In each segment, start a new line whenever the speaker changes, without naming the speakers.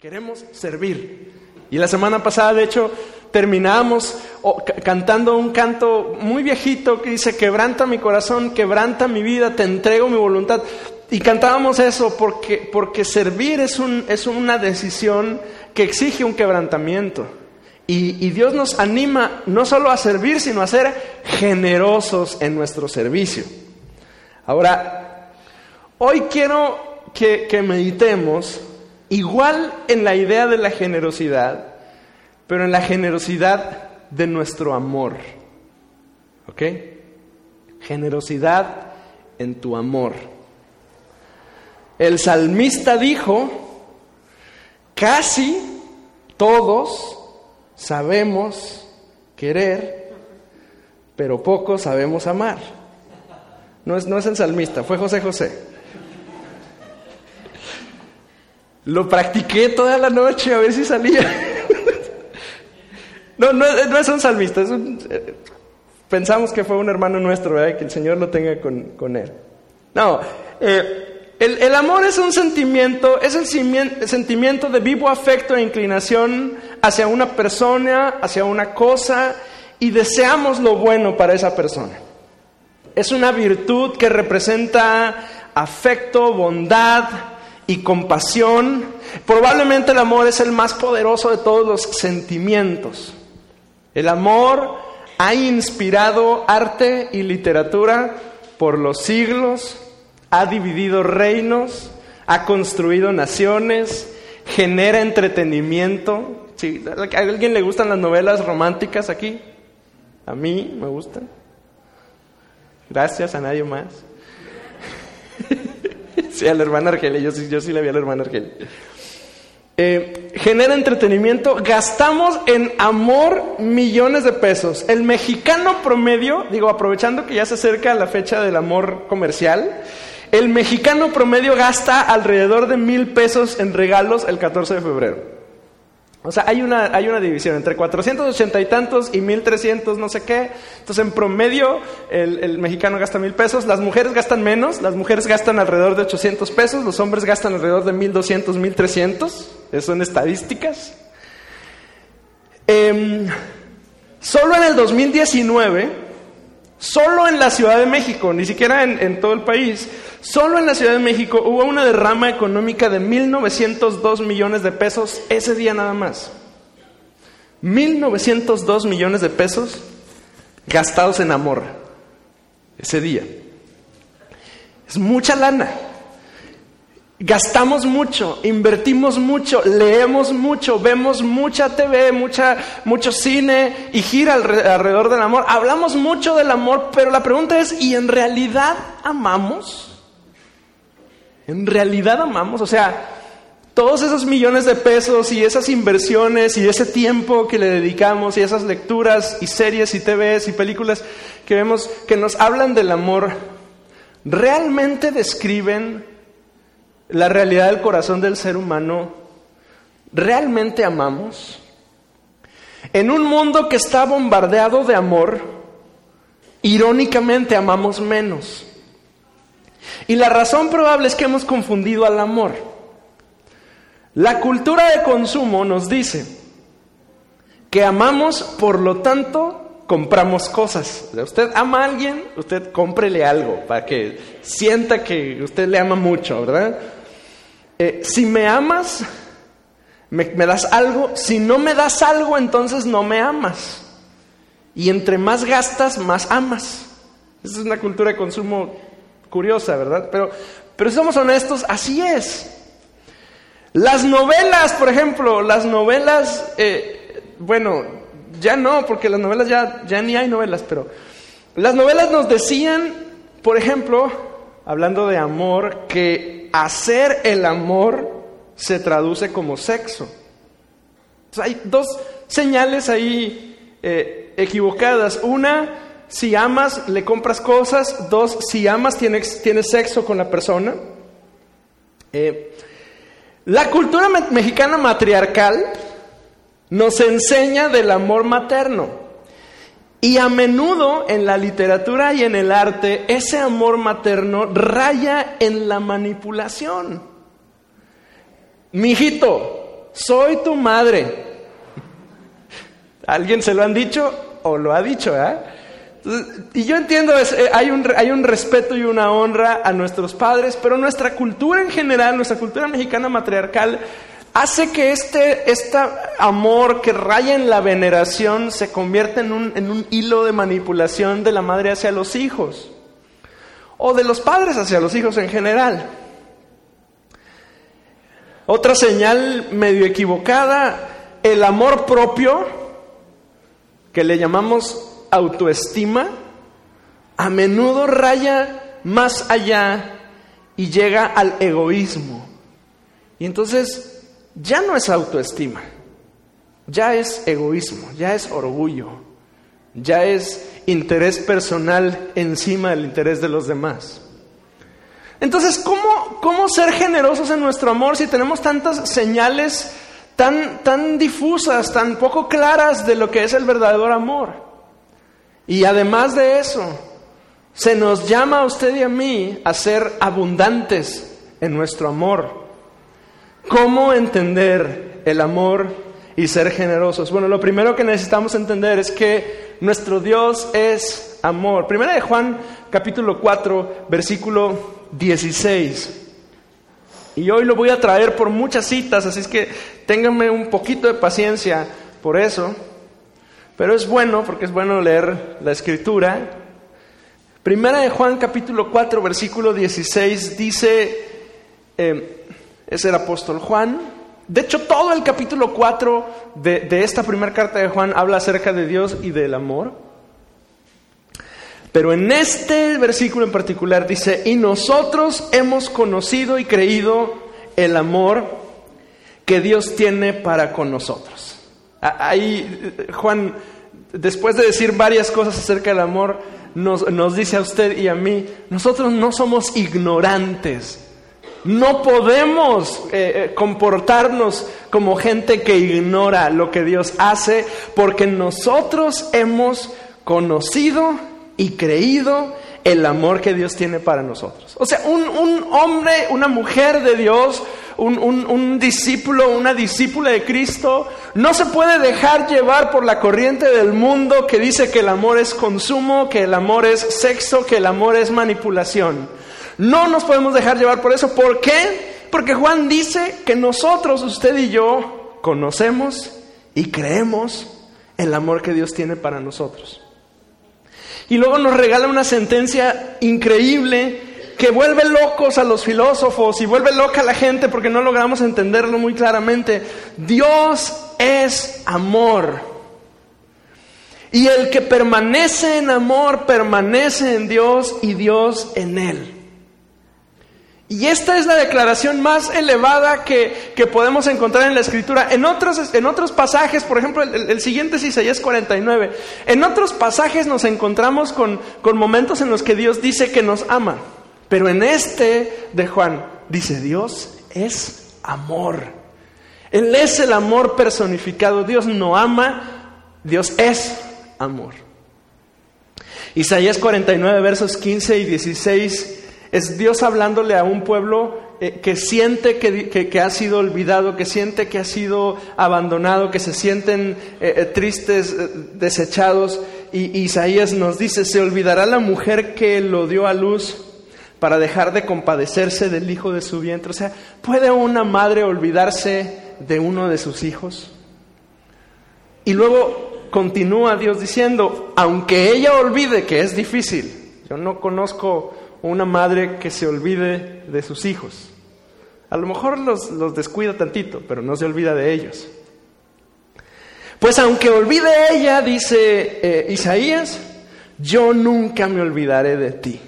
queremos servir. Y la semana pasada, de hecho, terminamos cantando un canto muy viejito que dice, quebranta mi corazón, quebranta mi vida, te entrego mi voluntad. Y cantábamos eso porque, porque servir es, un, es una decisión que exige un quebrantamiento. Y, y, Dios nos anima no solo a servir, sino a ser generosos en nuestro servicio. Ahora, hoy quiero que, que meditemos igual en la idea de la generosidad, pero en la generosidad de nuestro amor. ¿Ok? Generosidad en tu amor. El salmista dijo, casi todos sabemos querer, pero pocos sabemos amar. No es, no es el salmista, fue José José. Lo practiqué toda la noche a ver si salía. no, no, es un salmista, eh, pensamos que fue un hermano nuestro, que el Señor lo tenga con, él. No, eh, el, amor es un sentimiento, es el sentimiento de vivo afecto e inclinación hacia una persona, hacia una cosa, y deseamos lo bueno para esa persona. Es una virtud que representa afecto, bondad, y compasión. Probablemente el amor es el más poderoso de todos los sentimientos. El amor ha inspirado arte y literatura por los siglos, ha dividido reinos, ha construido naciones, genera entretenimiento. ¿A alguien le gustan las novelas románticas aquí? A mí me gustan. Gracias a nadie más. sí, a la hermana yo sí, yo sí la vi a la hermana. Eh, genera entretenimiento, gastamos en amor millones de pesos. El mexicano promedio, digo, aprovechando que ya se acerca la fecha del amor comercial, el mexicano promedio gasta alrededor de mil pesos en regalos el 14 de febrero. O sea, hay una, hay una división entre 480 y tantos y 1300 no sé qué. Entonces, en promedio, el, mexicano gasta mil pesos. Las mujeres gastan menos. Las mujeres gastan alrededor de 800 pesos. Los hombres gastan alrededor de 1200, 1300. Esas son estadísticas. Em, solo en el 2019 Solo en la Ciudad de México, ni siquiera en, todo el país, solo en la Ciudad de México hubo una derrama económica de 1.902 millones de pesos ese día nada más. 1.902 millones de pesos gastados en amor ese día. Es mucha lana. Gastamos mucho, invertimos mucho, leemos mucho, vemos mucha TV, mucha, mucho cine y gira alrededor del amor. Hablamos mucho del amor, pero la pregunta es, ¿y en realidad amamos? ¿En realidad amamos? O sea, todos esos millones de pesos y esas inversiones y ese tiempo que le dedicamos y esas lecturas y series y TVs y películas que vemos que nos hablan del amor, ¿realmente describen la realidad del corazón del ser humano, ¿realmente amamos? En un mundo que está bombardeado de amor, irónicamente amamos menos. Y la razón probable es que hemos confundido al amor. La cultura de consumo nos dice que amamos, por lo tanto, compramos cosas. Usted ama a alguien, usted cómprele algo para que sienta que usted le ama mucho, ¿verdad? Eh, si me amas, me, das algo, si no me das algo, entonces no me amas. Y entre más gastas, más amas. Esa es una cultura de consumo curiosa, ¿verdad? Pero, pero somos honestos, así es. Las novelas, por ejemplo, las novelas, eh, bueno, ya no, porque las novelas ya, ya ni hay novelas, pero las novelas nos decían, por ejemplo, hablando de amor, que hacer el amor se traduce como sexo. hay dos señales ahí eh, equivocadas. Una, si amas, le compras cosas. Dos, si amas, tienes, sexo con la persona. Eh, la cultura mexicana matriarcal nos enseña del amor materno. Y a menudo en la literatura y en el arte ese amor materno raya en la manipulación. Mijito, soy tu madre. ¿Alguien se lo han dicho o lo ha dicho? ¿eh? Y yo entiendo, eh, hay, un, hay un respeto y una honra a nuestros padres, pero nuestra cultura en general, nuestra cultura mexicana matriarcal, hace que este, este amor que raya en la veneración se convierta en un, en un hilo de manipulación de la madre hacia los hijos, o de los padres hacia los hijos en general. Otra señal medio equivocada, el amor propio, que le llamamos autoestima a menudo raya más allá y llega al egoísmo. Y entonces ya no es autoestima, ya es egoísmo, ya es orgullo, ya es interés personal encima del interés de los demás. Entonces, ¿cómo, cómo ser generosos en nuestro amor si tenemos tantas señales tan, tan difusas, tan poco claras de lo que es el verdadero amor? Y además de eso, se nos llama a usted y a mí a ser abundantes en nuestro amor. ¿Cómo entender el amor y ser generosos? Bueno, lo primero que necesitamos entender es que nuestro Dios es amor. Primera de Juan, capítulo 4, versículo 16. Y hoy lo voy a traer por muchas citas, así es que ténganme un poquito de paciencia por eso. Pero es bueno, porque es bueno leer la escritura. Primera de Juan capítulo 4, versículo 16 dice, eh, es el apóstol Juan. De hecho, todo el capítulo 4 de, esta primera carta de Juan habla acerca de Dios y del amor. Pero en este versículo en particular dice, y nosotros hemos conocido y creído el amor que Dios tiene para con nosotros. Ahí Juan, después de decir varias cosas acerca del amor, nos, dice a usted y a mí, nosotros no somos ignorantes. No podemos eh, eh, comportarnos como gente que ignora lo que Dios hace, porque nosotros hemos conocido y creído el amor que Dios tiene para nosotros. O sea, un, un hombre, una mujer de Dios un, discípulo, una discípula de Cristo, no se puede dejar llevar por la corriente del mundo que dice que el amor es consumo, que el amor es sexo, que el amor es manipulación. No nos podemos dejar llevar por eso. ¿Por qué? Porque Juan dice que nosotros, usted y yo, conocemos y creemos el amor que Dios tiene para nosotros. Y luego nos regala una sentencia increíble que vuelve locos a los filósofos y vuelve loca a la gente porque no logramos entenderlo muy claramente. Dios es amor. Y el que permanece en amor, permanece en Dios y Dios en él. Y esta es la declaración más elevada que, podemos encontrar en la Escritura. En otros, en otros pasajes, por ejemplo, el, siguiente es Isaías 49. En otros pasajes nos encontramos con, con momentos en los que Dios dice que nos ama. Pero en este de Juan dice, Dios es amor. Él es el amor personificado. Dios no ama, Dios es amor. Isaías 49, versos 15 y 16, es Dios hablándole a un pueblo eh, que siente que, ha sido olvidado, que siente que ha sido abandonado, que se sienten eh, eh, tristes, desechados. Y Isaías nos dice, se olvidará la mujer que lo dio a luz para dejar de compadecerse del hijo de su vientre. O sea, ¿puede una madre olvidarse de uno de sus hijos? Y luego continúa Dios diciendo, aunque ella olvide, que es difícil, yo no conozco una madre que se olvide de sus hijos. A lo mejor los, descuida tantito, pero no se olvida de ellos. Pues aunque olvide ella, dice eh, Isaías, yo nunca me olvidaré de ti.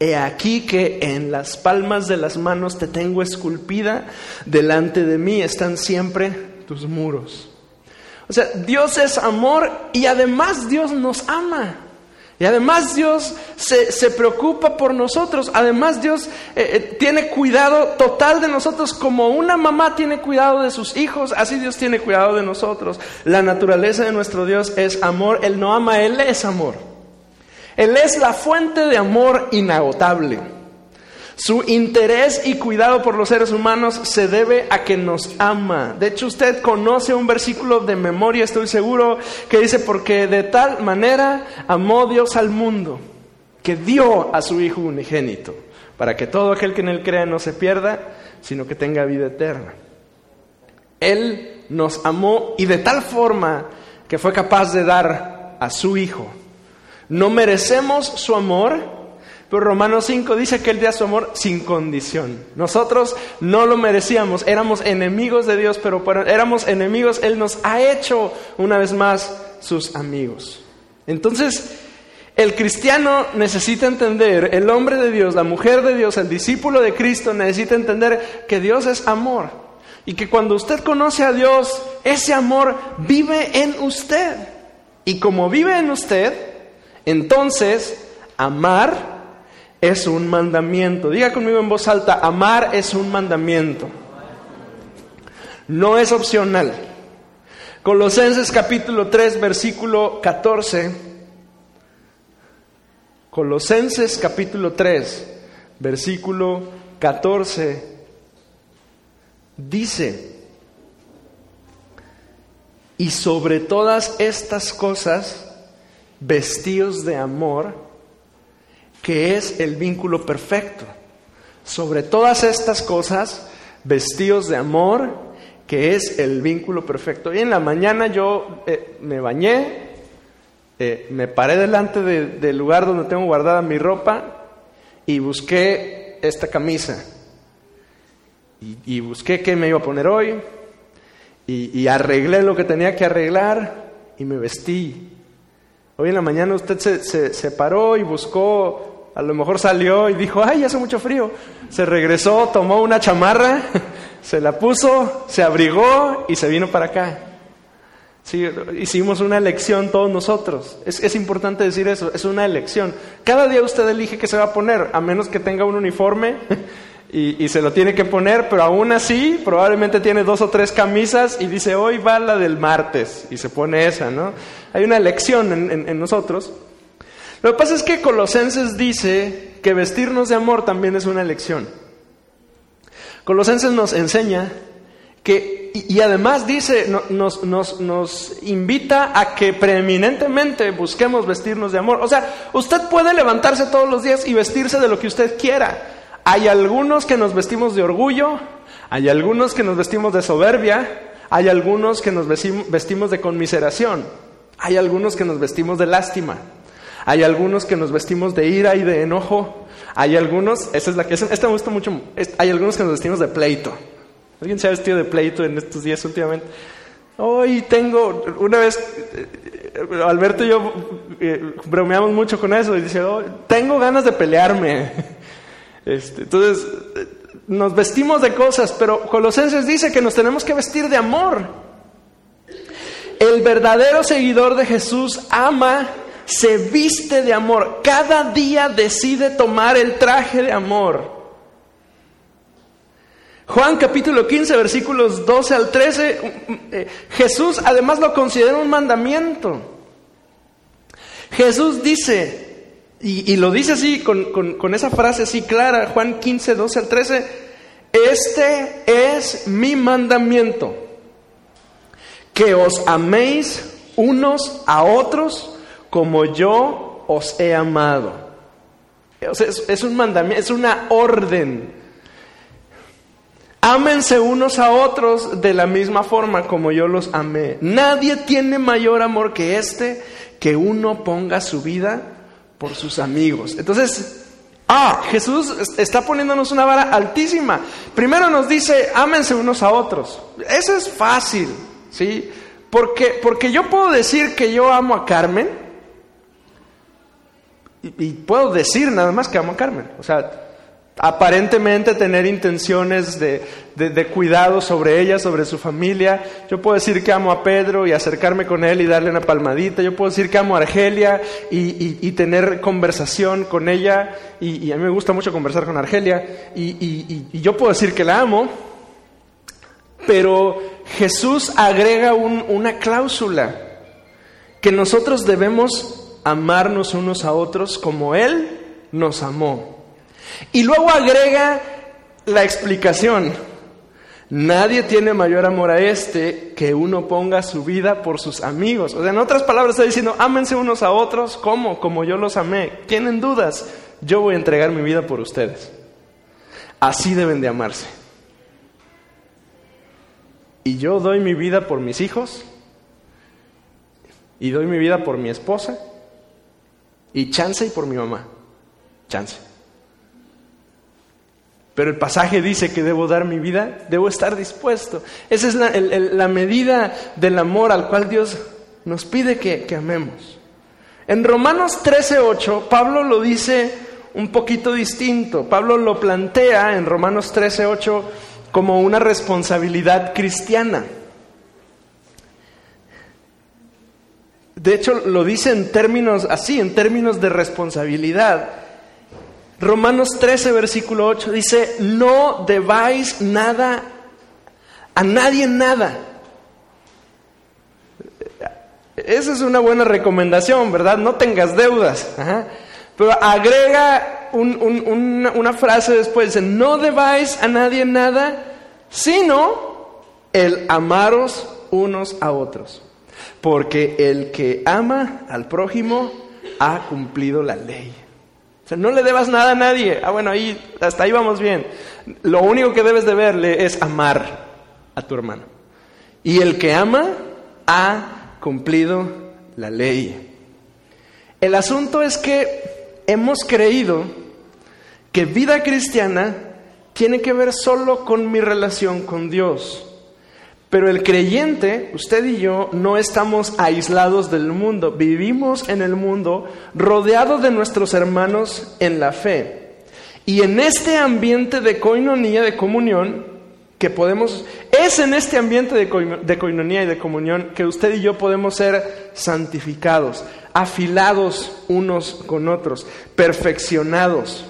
He aquí que en las palmas de las manos te tengo esculpida, delante de mí están siempre tus muros. O sea, Dios es amor y además Dios nos ama. Y además Dios se, preocupa por nosotros. Además Dios eh, eh, tiene cuidado total de nosotros. Como una mamá tiene cuidado de sus hijos, así Dios tiene cuidado de nosotros. La naturaleza de nuestro Dios es amor. Él no ama, Él es amor. Él es la fuente de amor inagotable. Su interés y cuidado por los seres humanos se debe a que nos ama. De hecho, usted conoce un versículo de memoria, estoy seguro, que dice, porque de tal manera amó Dios al mundo, que dio a su Hijo unigénito, para que todo aquel que en él crea no se pierda, sino que tenga vida eterna. Él nos amó y de tal forma que fue capaz de dar a su Hijo. No merecemos su amor, pero Romanos 5 dice que Él dio su amor sin condición. Nosotros no lo merecíamos, éramos enemigos de Dios, pero éramos enemigos, Él nos ha hecho una vez más sus amigos. Entonces, el cristiano necesita entender, el hombre de Dios, la mujer de Dios, el discípulo de Cristo necesita entender que Dios es amor. Y que cuando usted conoce a Dios, ese amor vive en usted. Y como vive en usted, entonces amar es un mandamiento. Diga conmigo en voz alta, amar es un mandamiento. No es opcional. Colosenses capítulo 3, versículo 14. Colosenses capítulo 3, versículo 14. Dice, y sobre todas estas cosas, vestidos de amor, que es el vínculo perfecto. Sobre todas estas cosas, vestidos de amor, que es el vínculo perfecto. Y en la mañana yo eh, me bañé, eh, me paré delante del lugar donde tengo guardada mi ropa y busqué esta camisa. Y, busqué qué me iba a poner hoy. Y, arreglé lo que tenía que arreglar y me vestí. Hoy en la mañana usted se, se paró y buscó a lo mejor salió y dijo, ay, hace mucho frío. Se regresó, tomó una chamarra, se la puso, se abrigó y se vino para acá. Sí, hicimos una elección todos nosotros. Es, es, importante decir eso, es una elección. Cada día usted elige qué se va a poner, a menos que tenga un uniforme y, y, se lo tiene que poner, pero aún así probablemente tiene dos o tres camisas y dice, hoy va la del martes y se pone esa, ¿no? Hay una elección en, en nosotros. Lo que pasa es que Colosenses dice que vestirnos de amor también es una elección. Colosenses nos enseña que, y, además dice, nos, nos, nos invita a que preeminentemente busquemos vestirnos de amor. O sea, usted puede levantarse todos los días y vestirse de lo que usted quiera. Hay algunos que nos vestimos de orgullo, hay algunos que nos vestimos de soberbia, hay algunos que nos vestimos de conmiseración, hay algunos que nos vestimos de lástima. Hay algunos que nos vestimos de ira y de enojo. Hay algunos, esa es la que, esta me gusta mucho, hay algunos que nos vestimos de pleito. ¿Alguien se ha vestido de pleito en estos días últimamente? Hoy tengo, una vez, eh, Alberto y yo eh, bromeamos mucho con eso y dice, oh, tengo ganas de pelearme. Este, entonces, nos vestimos de cosas, pero Colosenses dice que nos tenemos que vestir de amor. El verdadero seguidor de Jesús ama se viste de amor, cada día decide tomar el traje de amor. Juan capítulo 15, versículos 12 al 13, eh, Jesús además lo considera un mandamiento. Jesús dice, y, lo dice así, con, con esa frase así clara, Juan 15, 12 al 13, este es mi mandamiento, que os améis unos a otros como yo os he amado. es, un mandamiento, es una orden. Ámense unos a otros de la misma forma como yo los amé. Nadie tiene mayor amor que este, que uno ponga su vida por sus amigos. Entonces, ah, Jesús está poniéndonos una vara altísima. Primero nos dice, ámense unos a otros. Eso es fácil, ¿sí? Porque, porque yo puedo decir que yo amo a Carmen, y, puedo decir nada más que amo a Carmen. O sea, aparentemente tener intenciones de, cuidado sobre ella, sobre su familia. Yo puedo decir que amo a Pedro y acercarme con él y darle una palmadita. Yo puedo decir que amo a Argelia y, tener conversación con ella. Y, a mí me gusta mucho conversar con Argelia. Y, yo puedo decir que la amo. Pero Jesús agrega una cláusula que nosotros debemos amarnos unos a otros como Él nos amó. Y luego agrega la explicación. Nadie tiene mayor amor a este que uno ponga su vida por sus amigos. O sea, en otras palabras está diciendo, ámense unos a otros como, como yo los amé. ¿Tienen dudas? Yo voy a entregar mi vida por ustedes. Así deben de amarse. Y yo doy mi vida por mis hijos. Y doy mi vida por mi esposa. Y chance y por mi mamá. Chance. Pero el pasaje dice que debo dar mi vida, debo estar dispuesto. Esa es la, medida del amor al cual Dios nos pide que, que amemos. En Romanos 13:8, Pablo lo dice un poquito distinto. Pablo lo plantea en Romanos 13:8 como una responsabilidad cristiana. De hecho, lo dice en términos así, en términos de responsabilidad. Romanos 13, versículo 8 dice, no debáis nada a nadie nada. Esa es una buena recomendación, ¿verdad? No tengas deudas. Pero agrega una, frase después, no debáis a nadie nada, sino el amaros unos a otros. Porque el que ama al prójimo ha cumplido la ley no le debas nada a nadie. Ah, bueno, ahí, hasta ahí vamos bien. Lo único que debes de verle es amar a tu hermano. Y el que ama ha cumplido la ley. El asunto es que hemos creído que vida cristiana tiene que ver solo con mi relación con Dios. Pero el creyente, usted y yo, no estamos aislados del mundo, vivimos en el mundo rodeados de nuestros hermanos en la fe. Y en este ambiente de coinonía, de comunión, que podemos, es en este ambiente de, de coinonía y de comunión que usted y yo podemos ser santificados, afilados unos con otros, perfeccionados.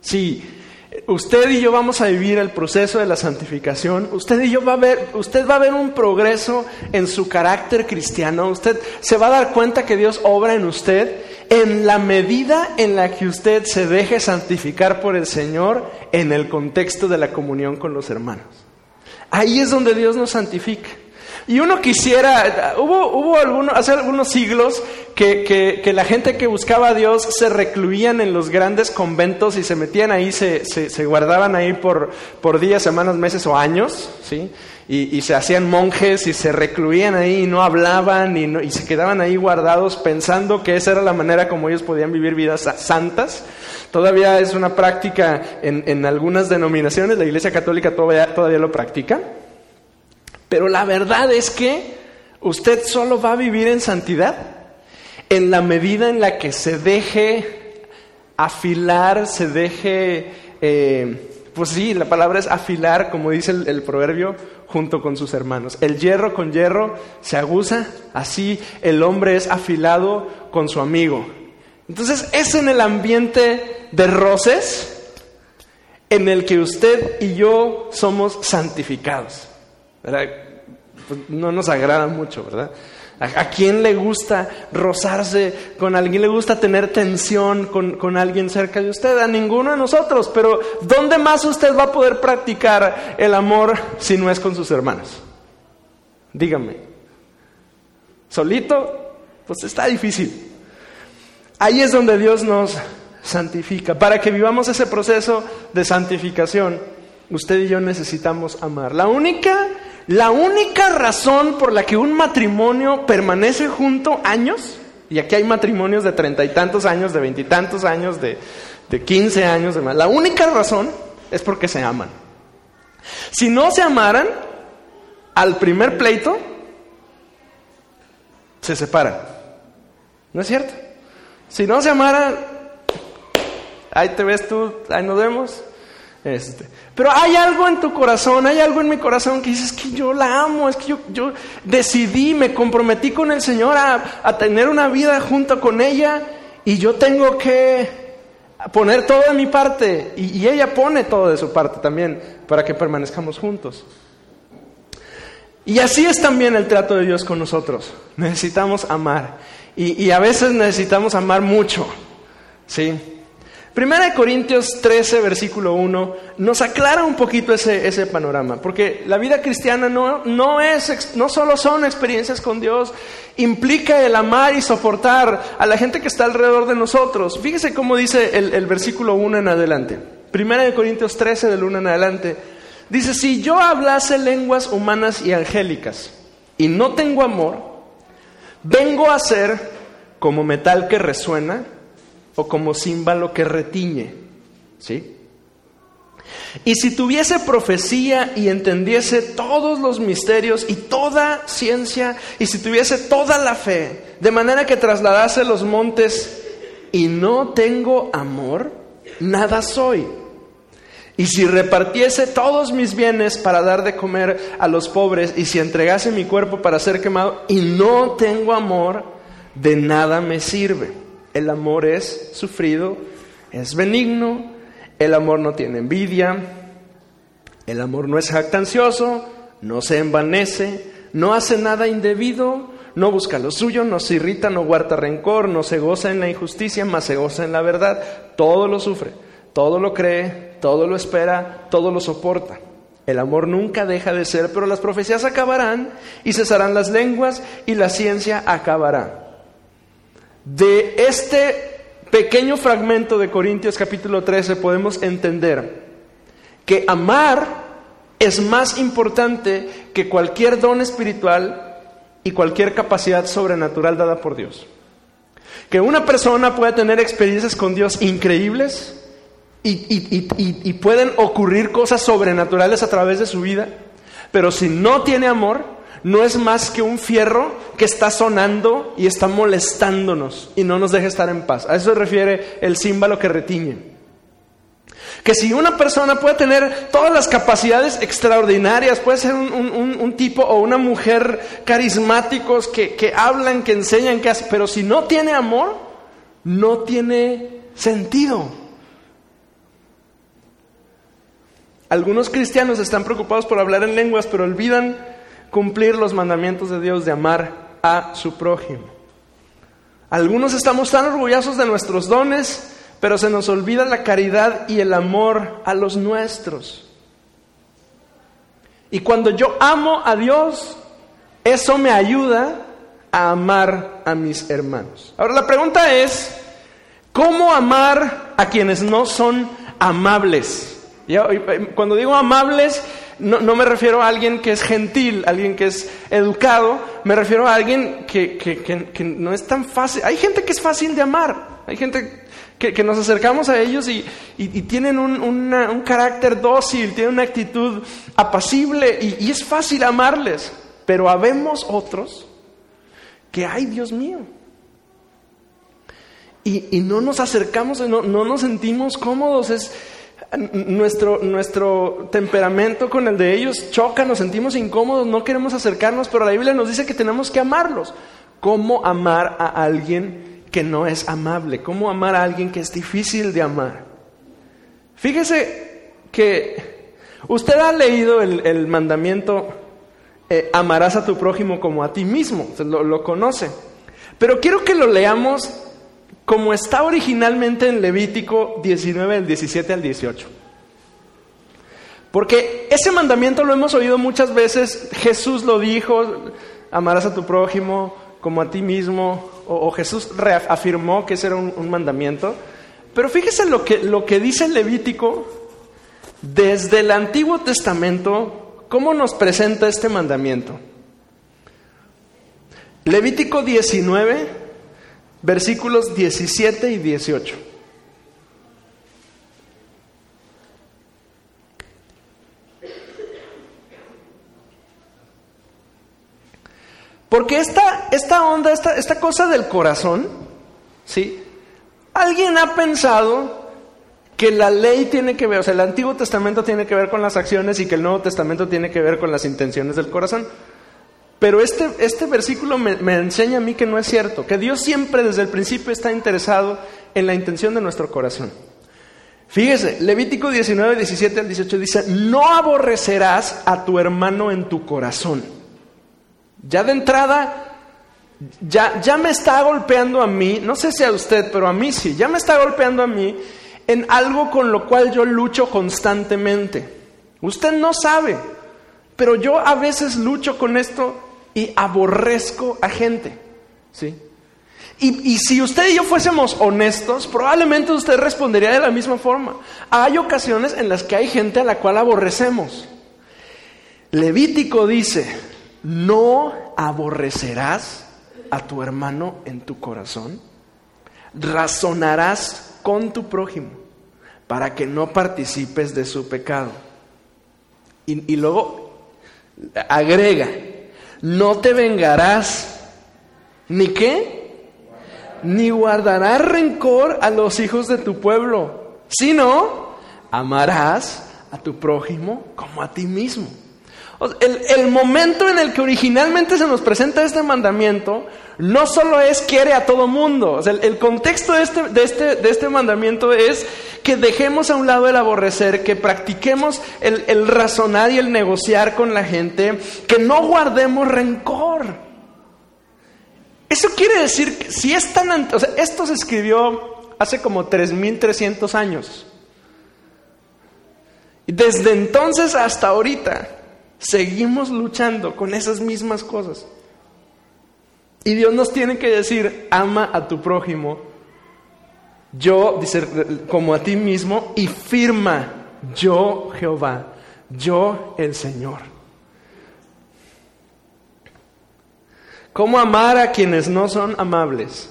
Sí, usted y yo vamos a vivir el proceso de la santificación. Usted y yo va a ver, usted va a ver un progreso en su carácter cristiano. Usted se va a dar cuenta que Dios obra en usted en la medida en la que usted se deje santificar por el Señor en el contexto de la comunión con los hermanos. Ahí es donde Dios nos santifica. Y uno quisiera, hubo, hubo algunos, hace algunos siglos que, que, la gente que buscaba a Dios se recluían en los grandes conventos y se metían ahí, se, se, guardaban ahí por, por días, semanas, meses o años, ¿sí? Y, y, se hacían monjes y se recluían ahí y no hablaban y, y se quedaban ahí guardados pensando que esa era la manera como ellos podían vivir vidas santas. Todavía es una práctica en, en algunas denominaciones, la Iglesia Católica todavía, todavía lo practica. Pero la verdad es que usted solo va a vivir en santidad en la medida en la que se deje afilar, se deje, eh, pues sí, la palabra es afilar, como dice el, proverbio, junto con sus hermanos. El hierro con hierro se aguza, así el hombre es afilado con su amigo. Entonces es en el ambiente de roces en el que usted y yo somos santificados. Pues no nos agrada mucho, ¿verdad? ¿A, quién le gusta rozarse con alguien? ¿Le gusta tener tensión con, con, alguien cerca de usted? A ninguno de nosotros. Pero ¿dónde más usted va a poder practicar el amor si no es con sus hermanos? Dígame. ¿Solito? Pues está difícil. Ahí es donde Dios nos santifica. Para que vivamos ese proceso de santificación, usted y yo necesitamos amar. La única la única razón por la que un matrimonio permanece junto años, y aquí hay matrimonios de treinta y tantos años, de veintitantos años, de, quince años, la única razón es porque se aman. Si no se amaran, al primer pleito, se separan. ¿No es cierto? Si no se amaran, ahí te ves tú, ahí nos vemos, este, pero hay algo en tu corazón, hay algo en mi corazón que dices que yo la amo, es que yo, yo decidí, me comprometí con el Señor a, tener una vida junto con ella y yo tengo que poner todo de mi parte y, y, ella pone todo de su parte también para que permanezcamos juntos. Y así es también el trato de Dios con nosotros. Necesitamos amar y, y a veces necesitamos amar mucho, ¿sí? Primera de Corintios 13, versículo 1, nos aclara un poquito ese, ese panorama, porque la vida cristiana no, no, es, no solo son experiencias con Dios, implica el amar y soportar a la gente que está alrededor de nosotros. Fíjese cómo dice el, el versículo 1 en adelante. Primera de Corintios 13, del 1 en adelante. Dice, si yo hablase lenguas humanas y angélicas y no tengo amor, vengo a ser como metal que resuena o como címbalo que retiñe. ¿Sí? Y si tuviese profecía y entendiese todos los misterios y toda ciencia, y si tuviese toda la fe, de manera que trasladase los montes y no tengo amor, nada soy. Y si repartiese todos mis bienes para dar de comer a los pobres, y si entregase mi cuerpo para ser quemado, y no tengo amor, de nada me sirve. El amor es sufrido, es benigno, el amor no tiene envidia, el amor no es jactancioso, no se envanece, no hace nada indebido, no busca lo suyo, no se irrita, no guarda rencor, no se goza en la injusticia, más se goza en la verdad. Todo lo sufre, todo lo cree, todo lo espera, todo lo soporta. El amor nunca deja de ser, pero las profecías acabarán y cesarán las lenguas y la ciencia acabará. De este pequeño fragmento de Corintios capítulo 13 podemos entender que amar es más importante que cualquier don espiritual y cualquier capacidad sobrenatural dada por Dios. Que una persona puede tener experiencias con Dios increíbles y, pueden ocurrir cosas sobrenaturales a través de su vida, pero si no tiene amor, no es más que un fierro que está sonando y está molestándonos y no nos deja estar en paz. A eso se refiere el símbolo que retiñe. Que si una persona puede tener todas las capacidades extraordinarias, puede ser un, tipo o una mujer carismáticos que, que hablan, que enseñan, que hacen, pero si no tiene amor, no tiene sentido. Algunos cristianos están preocupados por hablar en lenguas, pero olvidan cumplir los mandamientos de Dios de amar a su prójimo. Algunos estamos tan orgullosos de nuestros dones, pero se nos olvida la caridad y el amor a los nuestros. Y cuando yo amo a Dios, eso me ayuda a amar a mis hermanos. Ahora la pregunta es, ¿cómo amar a quienes no son amables? Cuando digo amables, no, me refiero a alguien que es gentil, alguien que es educado, me refiero a alguien que, no es tan fácil. Hay gente que es fácil de amar, hay gente que, nos acercamos a ellos y, tienen un, carácter dócil, tienen una actitud apacible y, es fácil amarles, pero habemos otros que, ay Dios mío, y, no nos acercamos, no, no nos sentimos cómodos, es nuestro, nuestro temperamento con el de ellos choca, nos sentimos incómodos, no queremos acercarnos, pero la Biblia nos dice que tenemos que amarlos. ¿Cómo amar a alguien que no es amable? ¿Cómo amar a alguien que es difícil de amar? Fíjese que usted ha leído el, mandamiento, eh, amarás a tu prójimo como a ti mismo, lo, lo conoce. Pero quiero que lo leamos como está originalmente en Levítico 19, del 17 al 18. Porque ese mandamiento lo hemos oído muchas veces, Jesús lo dijo, amarás a tu prójimo como a ti mismo, o, Jesús reafirmó que ese era un, mandamiento. Pero fíjese lo que, lo que dice Levítico desde el Antiguo Testamento, cómo nos presenta este mandamiento. Levítico 19, versículos 17 y 18. Porque esta, esta onda, esta, esta cosa del corazón, ¿sí? Alguien ha pensado que la ley tiene que ver, o sea, el Antiguo Testamento tiene que ver con las acciones y que el Nuevo Testamento tiene que ver con las intenciones del corazón. Pero este, este versículo me, enseña a mí que no es cierto, que Dios siempre desde el principio está interesado en la intención de nuestro corazón. Fíjese, Levítico 19, 17 al 18 dice, no aborrecerás a tu hermano en tu corazón. Ya de entrada, ya, ya me está golpeando a mí, no sé si a usted, pero a mí sí, ya me está golpeando a mí en algo con lo cual yo lucho constantemente. Usted no sabe, pero yo a veces lucho con esto y aborrezco a gente. ¿sí? Y, y, si usted y yo fuésemos honestos, probablemente usted respondería de la misma forma. Hay ocasiones en las que hay gente a la cual aborrecemos. Levítico dice, no aborrecerás a tu hermano en tu corazón, razonarás con tu prójimo para que no participes de su pecado. Y, y luego agrega, no te vengarás, ni qué, ni guardarás rencor a los hijos de tu pueblo, sino amarás a tu prójimo como a ti mismo. El, momento en el que originalmente se nos presenta este mandamiento no solo es quiere a todo mundo. el, contexto de este, este, de este mandamiento es que dejemos a un lado el aborrecer, que practiquemos el, razonar y el negociar con la gente, que no guardemos rencor. Eso quiere decir que si es tan... Esto se escribió hace como 3.300 años. Desde entonces hasta ahorita seguimos luchando con esas mismas cosas. Y Dios nos tiene que decir, ama a tu prójimo, yo, dice, como a ti mismo, y firma, yo Jehová, yo el Señor. ¿Cómo amar a quienes no son amables?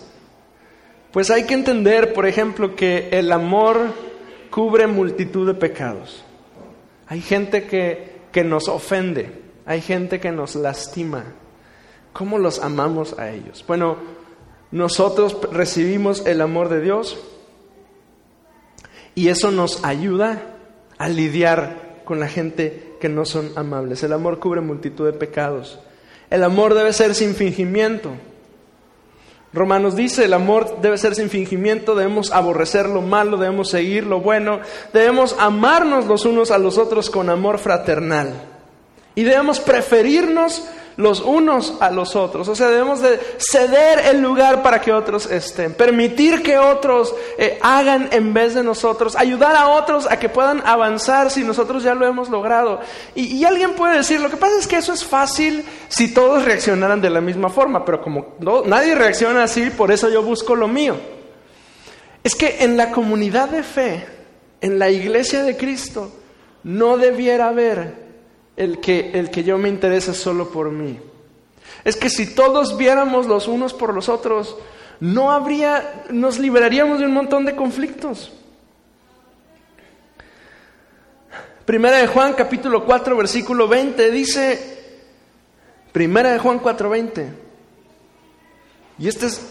Pues hay que entender, por ejemplo, que el amor cubre multitud de pecados. Hay gente que que nos ofende, hay gente que nos lastima. ¿Cómo los amamos a ellos? Bueno, nosotros recibimos el amor de Dios y eso nos ayuda a lidiar con la gente que no son amables. El amor cubre multitud de pecados. El amor debe ser sin fingimiento. Romanos dice, el amor debe ser sin fingimiento, debemos aborrecer lo malo, debemos seguir lo bueno, debemos amarnos los unos a los otros con amor fraternal. Y debemos preferirnos los unos a los otros. O sea, debemos de ceder el lugar para que otros estén, permitir que otros eh, hagan en vez de nosotros, ayudar a otros a que puedan avanzar si nosotros ya lo hemos logrado. Y, alguien puede decir, lo que pasa es que eso es fácil si todos reaccionaran de la misma forma, pero como nadie reacciona así, por eso yo busco lo mío. Es que en la comunidad de fe, en la iglesia de Cristo, no debiera haber el que, el que yo me interese solo por mí. Es que si todos viéramos los unos por los otros, no habría, nos liberaríamos de un montón de conflictos. Primera de Juan capítulo 4 versículo 20 dice, Primera de Juan 4 20, y este es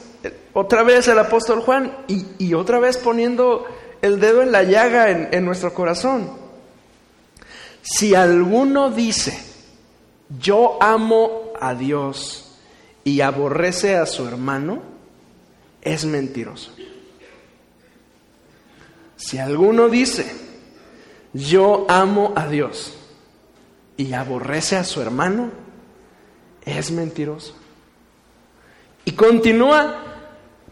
otra vez el apóstol Juan y, otra vez poniendo el dedo en la llaga en nuestro corazón. Si alguno dice, yo amo a Dios y aborrece a su hermano, es mentiroso. Si alguno dice, yo amo a Dios y aborrece a su hermano, es mentiroso. Y continúa,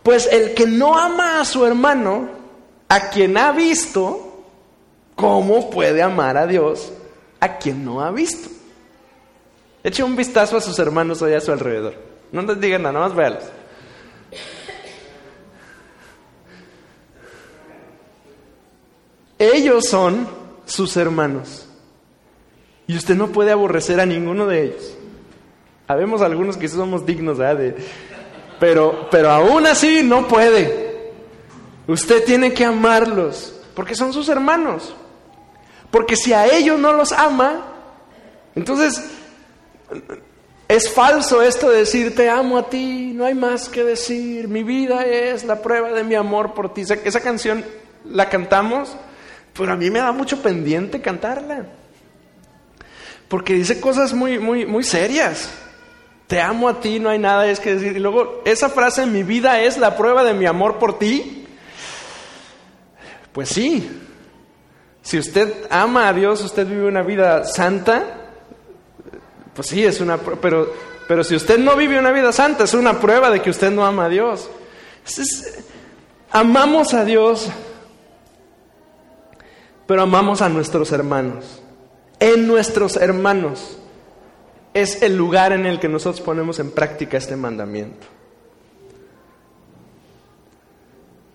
pues el que no ama a su hermano, a quien ha visto, ¿cómo puede amar a Dios a quien no ha visto. Eche un vistazo a sus hermanos allá a su alrededor. No les digan nada, más véalos. Ellos son sus hermanos. Y usted no puede aborrecer a ninguno de ellos. Habemos algunos que somos dignos, De, pero, pero aún así no puede. Usted tiene que amarlos, porque son sus hermanos. Porque si a ellos no los ama, entonces es falso esto de decir te amo a ti, no hay más que decir, mi vida es la prueba de mi amor por ti. Esa canción la cantamos, pero a mí me da mucho pendiente cantarla. Porque dice cosas muy, muy, muy serias. Te amo a ti, no hay nada es que decir. Y luego esa frase, mi vida es la prueba de mi amor por ti. Pues sí, si usted ama a Dios, usted vive una vida santa, pues sí, es una pero pero si usted no vive una vida santa, es una prueba de que usted no ama a Dios. amamos a Dios pero amamos a nuestros hermanos. En nuestros hermanos es el lugar en el que nosotros ponemos en práctica este mandamiento.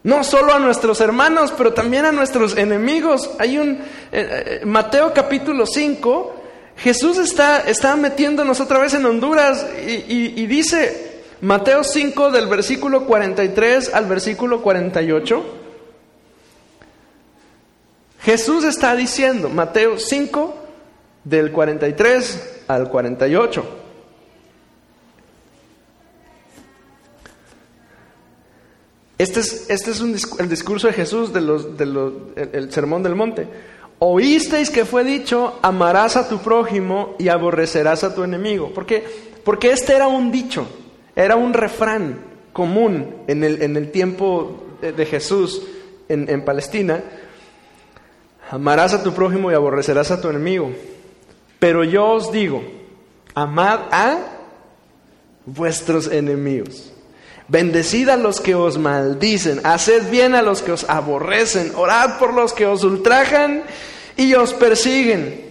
No solo a nuestros hermanos, pero también a nuestros enemigos. Hay un eh, eh, Mateo capítulo 5, Jesús está, está metiéndonos otra vez en Honduras y, y dice Mateo 5 del versículo 43 al versículo 48. Jesús está diciendo, Mateo 5 del 43 al 48. Este es, este es el discurso de Jesús de los, de sermón del monte. Oísteis que fue dicho, amarás a tu prójimo y aborrecerás a tu enemigo. Porque, este era un dicho, era un refrán común en el, en el tiempo de, Jesús en, en Palestina. Amarás a tu prójimo y aborrecerás a tu enemigo. Pero yo os digo, amad a vuestros enemigos. Bendecid a los que os maldicen, haced bien a los que os aborrecen, orad por los que os ultrajan y os persiguen,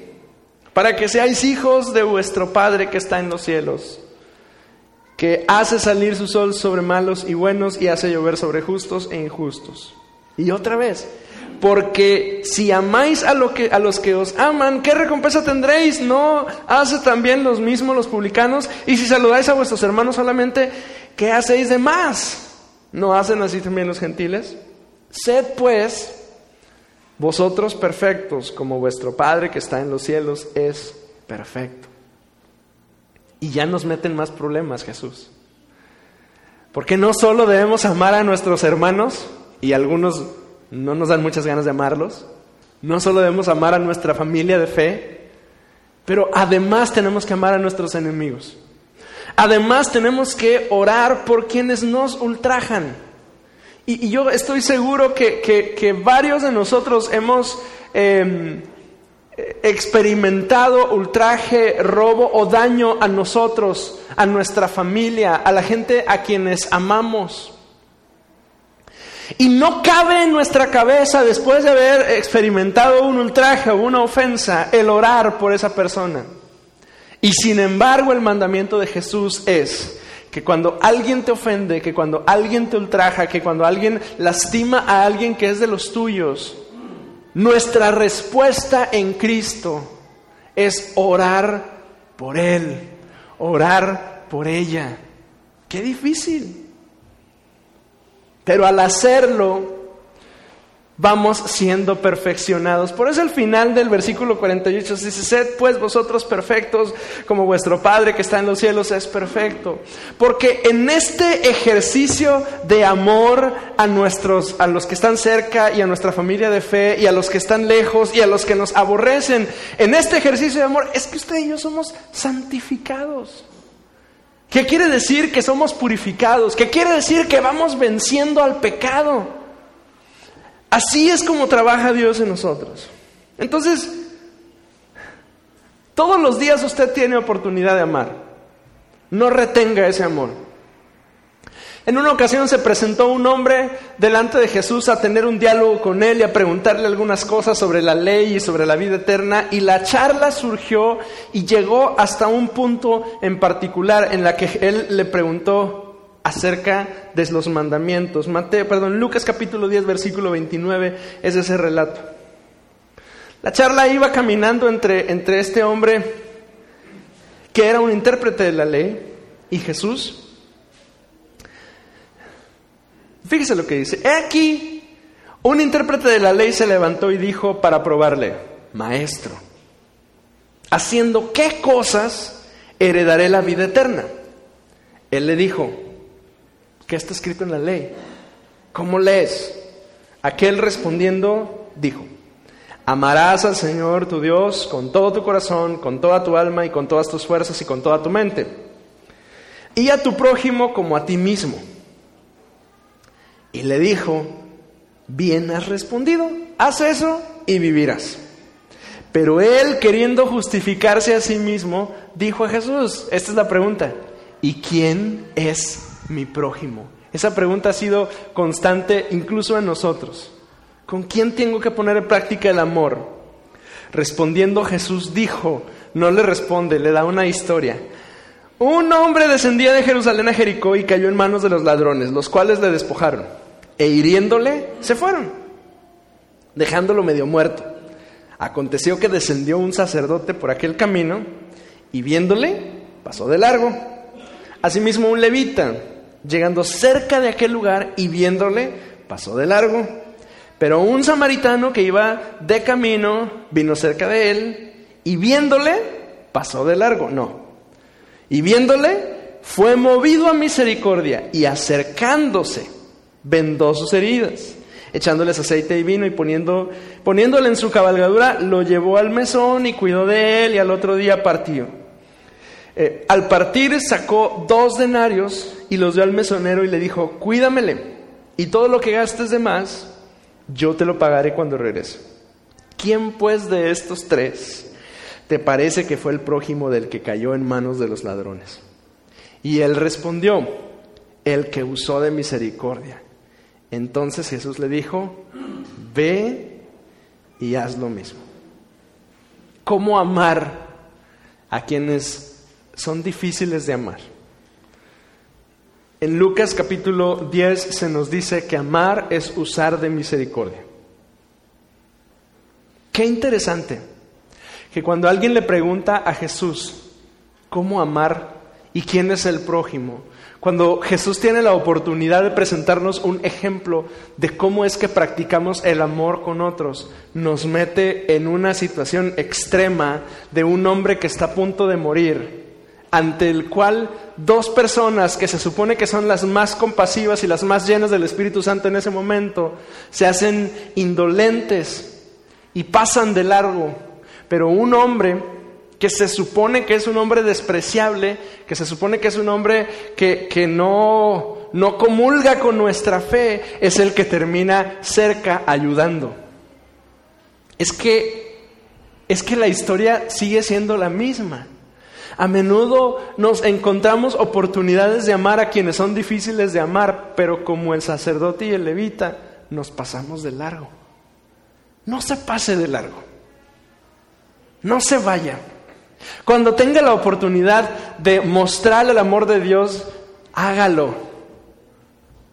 para que seáis hijos de vuestro Padre que está en los cielos, que hace salir su sol sobre malos y buenos y hace llover sobre justos e injustos. Y otra vez, porque si amáis a, lo que, a los que os aman, ¿qué recompensa tendréis? ¿No hace también los mismos los publicanos? Y si saludáis a vuestros hermanos solamente, ¿qué hacéis de más? ¿No hacen así también los gentiles? Sed pues vosotros perfectos, como vuestro Padre que está en los cielos es perfecto. Y ya nos meten más problemas, Jesús. Porque no solo debemos amar a nuestros hermanos, y algunos no nos dan muchas ganas de amarlos. No solo debemos amar a nuestra familia de fe, pero además tenemos que amar a nuestros enemigos. Además tenemos que orar por quienes nos ultrajan. Y, yo estoy seguro que, varios de nosotros hemos em, experimentado ultraje, robo o daño a nosotros, a nuestra familia, a la gente a quienes amamos. Y no cabe en nuestra cabeza, después de haber experimentado un ultraje o una ofensa, el orar por esa persona. Y sin embargo el mandamiento de Jesús es que cuando alguien te ofende, que cuando alguien te ultraja, que cuando alguien lastima a alguien que es de los tuyos, nuestra respuesta en Cristo es orar por Él, orar por ella. Qué difícil. Pero al hacerlo, vamos siendo perfeccionados. Por eso el final del versículo 48 dice, sed pues vosotros perfectos como vuestro Padre que está en los cielos es perfecto. Porque en este ejercicio de amor a nuestros, a los que están cerca y a nuestra familia de fe y a los que están lejos y a los que nos aborrecen, en este ejercicio de amor es que usted y yo somos santificados. ¿Qué quiere decir que somos purificados? ¿Qué quiere decir que vamos venciendo al pecado? Así es como trabaja Dios en nosotros. Entonces, todos los días usted tiene oportunidad de amar. No retenga ese amor. En una ocasión se presentó un hombre delante de Jesús a tener un diálogo con él y a preguntarle algunas cosas sobre la ley y sobre la vida eterna y la charla surgió y llegó hasta un punto en particular en la que él le preguntó acerca de los mandamientos. Mateo, perdón, Lucas capítulo 10 versículo 29 es ese relato. La charla iba caminando entre, entre este hombre que era un intérprete de la ley y Jesús Fíjese lo que dice. He aquí, un intérprete de la ley se levantó y dijo para probarle, maestro, haciendo qué cosas heredaré la vida eterna. Él le dijo, ¿qué está escrito en la ley? ¿Cómo lees? Aquel respondiendo dijo, amarás al Señor tu Dios con todo tu corazón, con toda tu alma y con todas tus fuerzas y con toda tu mente. Y a tu prójimo como a ti mismo. Y le dijo, bien has respondido, haz eso y vivirás. Pero él, queriendo justificarse a sí mismo, dijo a Jesús, esta es la pregunta, ¿y quién es mi prójimo? Esa pregunta ha sido constante incluso en nosotros. ¿Con quién tengo que poner en práctica el amor? Respondiendo Jesús dijo, no le responde, le da una historia. Un hombre descendía de Jerusalén a Jericó y cayó en manos de los ladrones, los cuales le despojaron, e hiriéndole, se fueron, dejándolo medio muerto. Aconteció que descendió un sacerdote por aquel camino y viéndole, pasó de largo. Asimismo un levita, llegando cerca de aquel lugar y viéndole, pasó de largo. Pero un samaritano que iba de camino vino cerca de él y viéndole, pasó de largo. No. Y viéndole, fue movido a misericordia y acercándose, vendó sus heridas, echándoles aceite y vino y poniéndole en su cabalgadura, lo llevó al mesón y cuidó de él y al otro día partió. Eh, al partir sacó dos denarios y los dio al mesonero y le dijo, cuídamele y todo lo que gastes de más, yo te lo pagaré cuando regrese. ¿Quién pues de estos tres te parece que fue el prójimo del que cayó en manos de los ladrones? Y él respondió, el que usó de misericordia. Entonces Jesús le dijo, ve y haz lo mismo. ¿Cómo amar a quienes son difíciles de amar? En Lucas capítulo 10 se nos dice que amar es usar de misericordia. Qué interesante que cuando alguien le pregunta a Jesús cómo amar y quién es el prójimo, cuando Jesús tiene la oportunidad de presentarnos un ejemplo de cómo es que practicamos el amor con otros, nos mete en una situación extrema de un hombre que está a punto de morir ante el cual dos personas que se supone que son las más compasivas y las más llenas del Espíritu Santo en ese momento, se hacen indolentes y pasan de largo. Pero un hombre que se supone que es un hombre despreciable, que se supone que es un hombre que, que no, no comulga con nuestra fe, es el que termina cerca ayudando. Es que, es que la historia sigue siendo la misma. A menudo nos encontramos oportunidades de amar a quienes son difíciles de amar, pero como el sacerdote y el levita, nos pasamos de largo. No se pase de largo. No se vaya. Cuando tenga la oportunidad de mostrar el amor de Dios, hágalo.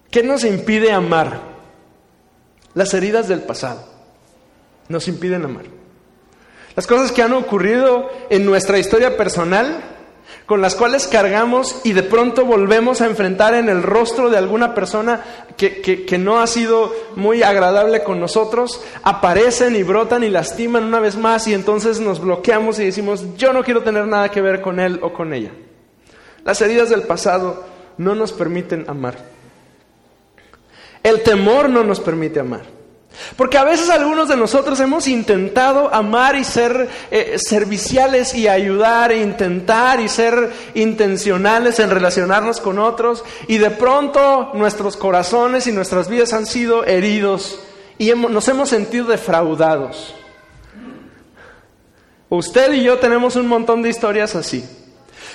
¿Qué nos impide amar? Las heridas del pasado nos impiden amar. Las cosas que han ocurrido en nuestra historia personal, con las cuales cargamos y de pronto volvemos a enfrentar en el rostro de alguna persona que, que, no ha sido muy agradable con nosotros, aparecen y brotan y lastiman una vez más y entonces nos bloqueamos y decimos, yo no quiero tener nada que ver con él o con ella. Las heridas del pasado no nos permiten amar. El temor no nos permite amar. Porque a veces algunos de nosotros hemos intentado amar y ser eh, serviciales y ayudar e intentar y ser intencionales en relacionarnos con otros y de pronto nuestros corazones y nuestras vidas han sido heridos y nos hemos sentido defraudados. Usted y yo tenemos un montón de historias así.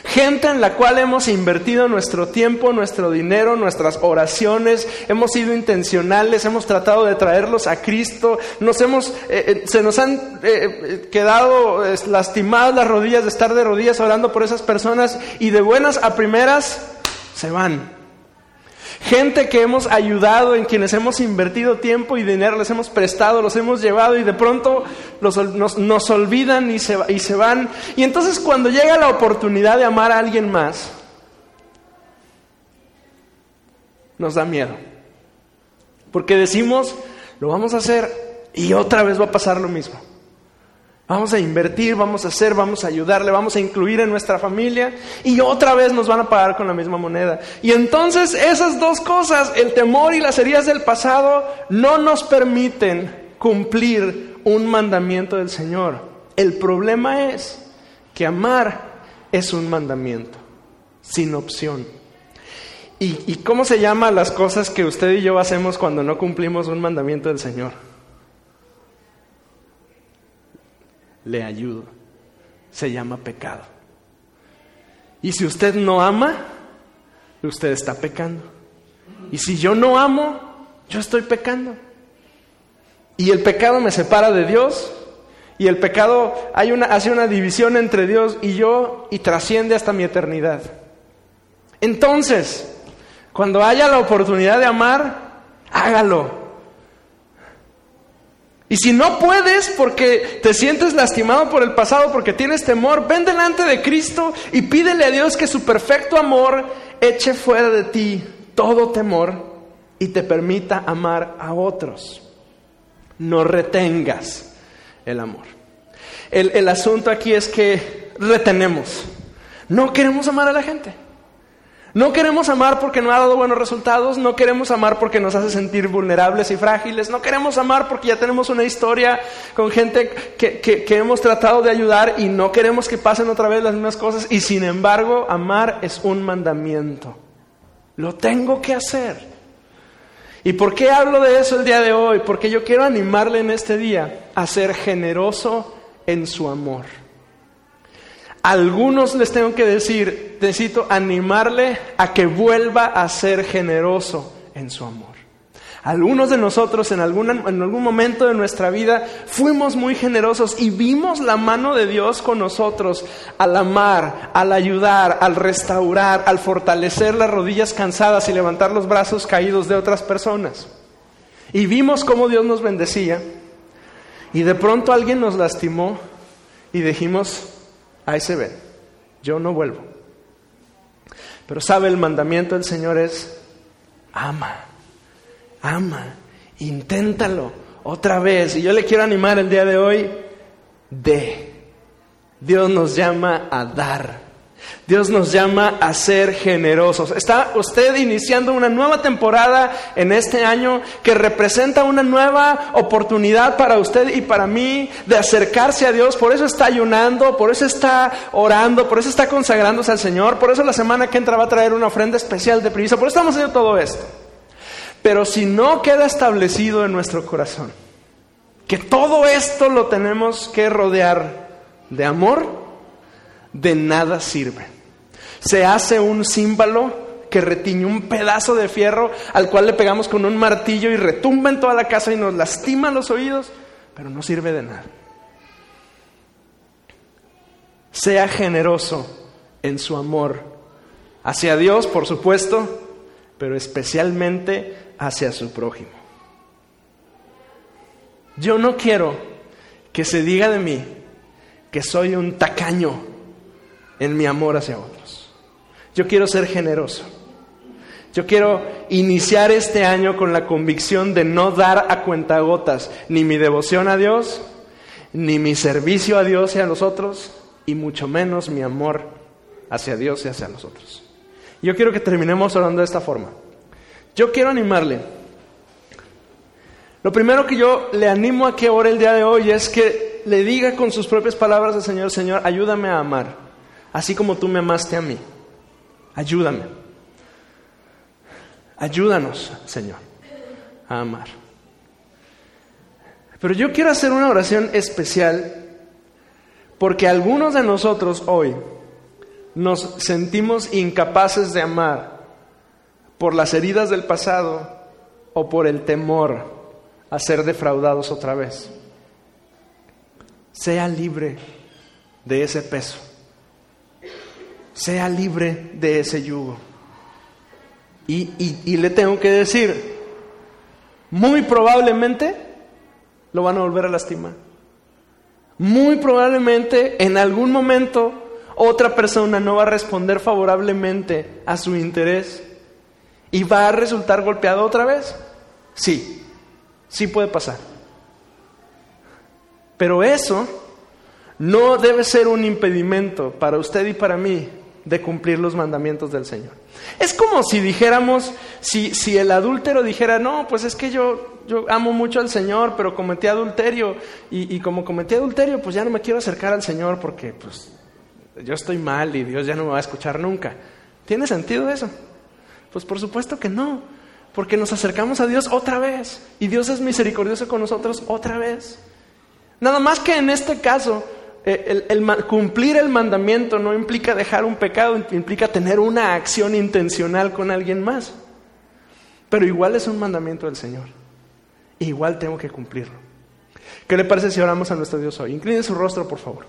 Gente en la cual hemos invertido nuestro tiempo, nuestro dinero, nuestras oraciones, hemos sido intencionales, hemos tratado de traerlos a Cristo, nos hemos, eh, eh, se nos han eh, quedado lastimadas las rodillas de estar de rodillas orando por esas personas y de buenas a primeras se van. Gente que hemos ayudado, en quienes hemos invertido tiempo y dinero, les hemos prestado, los hemos llevado y de pronto nos, olvidan y se, y se van. Y entonces cuando llega la oportunidad de amar a alguien más, nos da miedo. Porque decimos, lo vamos a hacer y otra vez va a pasar lo mismo. Vamos a invertir, vamos a hacer, vamos a ayudarle, vamos a incluir en nuestra familia y otra vez nos van a pagar con la misma moneda. Y entonces esas dos cosas, el temor y las heridas del pasado, no nos permiten cumplir un mandamiento del Señor. El problema es que amar es un mandamiento, sin opción. ¿Y, y cómo se llaman las cosas que usted y yo hacemos cuando no cumplimos un mandamiento del Señor? Le ayudo. Se llama pecado. Y si usted no ama, usted está pecando. Y si yo no amo, yo estoy pecando. Y el pecado me separa de Dios. Y el pecado hay una, hace una división entre Dios y yo y trasciende hasta mi eternidad. Entonces, cuando haya la oportunidad de amar, hágalo. Y si no puedes porque te sientes lastimado por el pasado, porque tienes temor, ven delante de Cristo y pídele a Dios que su perfecto amor eche fuera de ti todo temor y te permita amar a otros. No retengas el amor. El, el asunto aquí es que retenemos. No queremos amar a la gente. No queremos amar porque no ha dado buenos resultados, no queremos amar porque nos hace sentir vulnerables y frágiles, no queremos amar porque ya tenemos una historia con gente que, hemos tratado de ayudar y no queremos que pasen otra vez las mismas cosas y sin embargo amar es un mandamiento. Lo tengo que hacer. ¿Y por qué hablo de eso el día de hoy? Porque yo quiero animarle en este día a ser generoso en su amor algunos les tengo que decir, necesito animarle a que vuelva a ser generoso en su amor. Algunos de nosotros en, algún en algún momento de nuestra vida fuimos muy generosos y vimos la mano de Dios con nosotros al amar, al ayudar, al restaurar, al fortalecer las rodillas cansadas y levantar los brazos caídos de otras personas. Y vimos cómo Dios nos bendecía y de pronto alguien nos lastimó y dijimos, Ahí se ve. Yo no vuelvo. Pero sabe, el mandamiento del Señor es, ama, ama, inténtalo otra vez. Y yo le quiero animar el día de hoy, de. Dios nos llama a dar. Dios nos llama a ser generosos. Está usted iniciando una nueva temporada en este año que representa una nueva oportunidad para usted y para mí de acercarse a Dios. Por eso está ayunando, por eso está orando, por eso está consagrándose al Señor. Por eso la semana que entra va a traer una ofrenda especial de prisa. Por eso estamos haciendo todo esto. Pero si no queda establecido en nuestro corazón que todo esto lo tenemos que rodear de amor, de nada sirve. Se hace un símbolo que retiñe un pedazo de fierro al cual le pegamos con un martillo y retumba en toda la casa y nos lastima los oídos, pero no sirve de nada. Sea generoso en su amor hacia Dios, por supuesto, pero especialmente hacia su prójimo. Yo no quiero que se diga de mí que soy un tacaño en mi amor hacia otros. Yo quiero ser generoso. Yo quiero iniciar este año con la convicción de no dar a cuentagotas ni mi devoción a Dios, ni mi servicio a Dios y a los otros, y mucho menos mi amor hacia Dios y hacia los otros. Yo quiero que terminemos orando de esta forma. Yo quiero animarle. Lo primero que yo le animo a que ore el día de hoy es que le diga con sus propias palabras al Señor, Señor, ayúdame a amar así como tú me amaste a mí. Ayúdame. Ayúdanos, Señor, a amar. Pero yo quiero hacer una oración especial porque algunos de nosotros hoy nos sentimos incapaces de amar por las heridas del pasado o por el temor a ser defraudados otra vez. Sea libre de ese peso sea libre de ese yugo. Y, le tengo que decir, muy probablemente lo van a volver a lastimar. Muy probablemente en algún momento otra persona no va a responder favorablemente a su interés y va a resultar golpeado otra vez. Sí, sí puede pasar. Pero eso no debe ser un impedimento para usted y para mí de cumplir los mandamientos del Señor. Es como si dijéramos, si, si el adúltero dijera, no, pues es que yo, yo amo mucho al Señor, pero cometí adulterio, y, y, como cometí adulterio, pues ya no me quiero acercar al Señor porque pues yo estoy mal y Dios ya no me va a escuchar nunca. ¿Tiene sentido eso? Pues por supuesto que no, porque nos acercamos a Dios otra vez, y Dios es misericordioso con nosotros otra vez. Nada más que en este caso, eh, el, cumplir el mandamiento no implica dejar un pecado, implica tener una acción intencional con alguien más. Pero igual es un mandamiento del Señor. Igual tengo que cumplirlo. ¿Qué le parece si oramos a nuestro Dios hoy? Incline su rostro, por favor.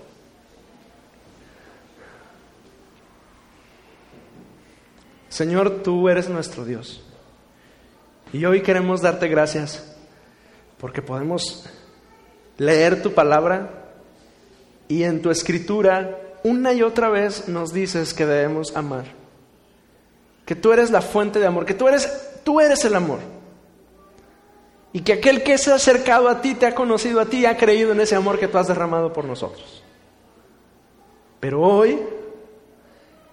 Señor, tú eres nuestro Dios. Y hoy queremos darte gracias porque podemos leer tu palabra y en tu escritura una y otra vez nos dices que debemos amar. Que tú eres la fuente de amor, que tú eres, tú eres el amor. Y que aquel que se ha acercado a ti, te ha conocido a ti, ha creído en ese amor que tú has derramado por nosotros. Pero hoy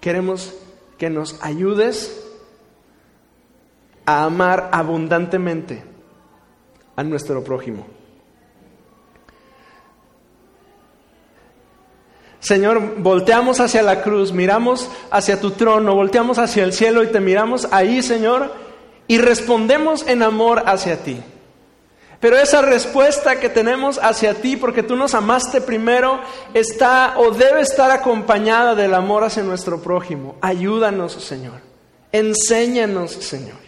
queremos que nos ayudes a amar abundantemente a nuestro prójimo. Señor, volteamos hacia la cruz, miramos hacia tu trono, volteamos hacia el cielo y te miramos ahí, Señor, y respondemos en amor hacia ti. Pero esa respuesta que tenemos hacia ti, porque tú nos amaste primero, está o debe estar acompañada del amor hacia nuestro prójimo. Ayúdanos, Señor. Enséñanos, Señor.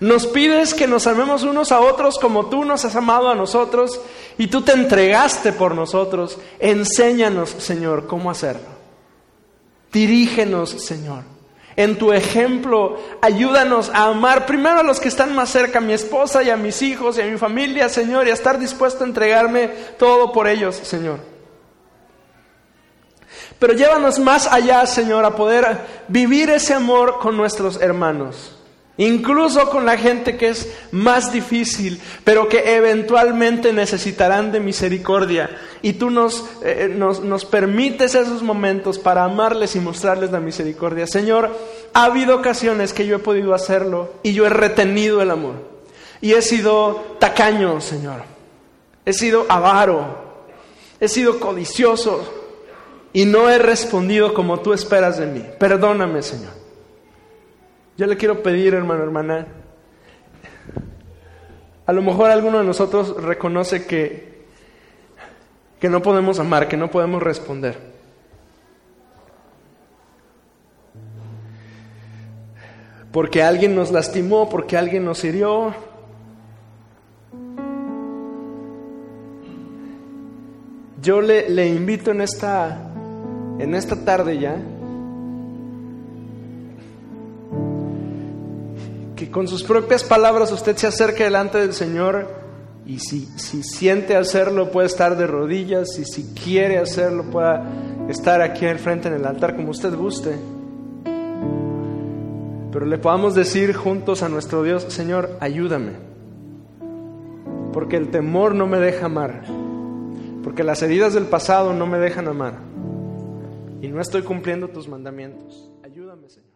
Nos pides que nos amemos unos a otros como tú nos has amado a nosotros y tú te entregaste por nosotros. Enséñanos, Señor, cómo hacerlo. Dirígenos, Señor. En tu ejemplo, ayúdanos a amar primero a los que están más cerca, a mi esposa y a mis hijos y a mi familia, Señor, y a estar dispuesto a entregarme todo por ellos, Señor. Pero llévanos más allá, Señor, a poder vivir ese amor con nuestros hermanos incluso con la gente que es más difícil, pero que eventualmente necesitarán de misericordia. Y tú nos, eh, nos, nos, permites esos momentos para amarles y mostrarles la misericordia. Señor, ha habido ocasiones que yo he podido hacerlo y yo he retenido el amor. Y he sido tacaño, Señor. He sido avaro. He sido codicioso. Y no he respondido como tú esperas de mí. Perdóname, Señor. Yo le quiero pedir, hermano, hermana, a lo mejor alguno de nosotros reconoce que, que no podemos amar, que no podemos responder. Porque alguien nos lastimó, porque alguien nos hirió. Yo le, le invito en esta, en esta tarde ya con sus propias palabras usted se acerque delante del Señor y si, si siente hacerlo puede estar de rodillas y si quiere hacerlo pueda estar aquí al frente en el altar como usted guste. Pero le podamos decir juntos a nuestro Dios, Señor, ayúdame. Porque el temor no me deja amar. Porque las heridas del pasado no me dejan amar. Y no estoy cumpliendo tus mandamientos. Ayúdame, Señor.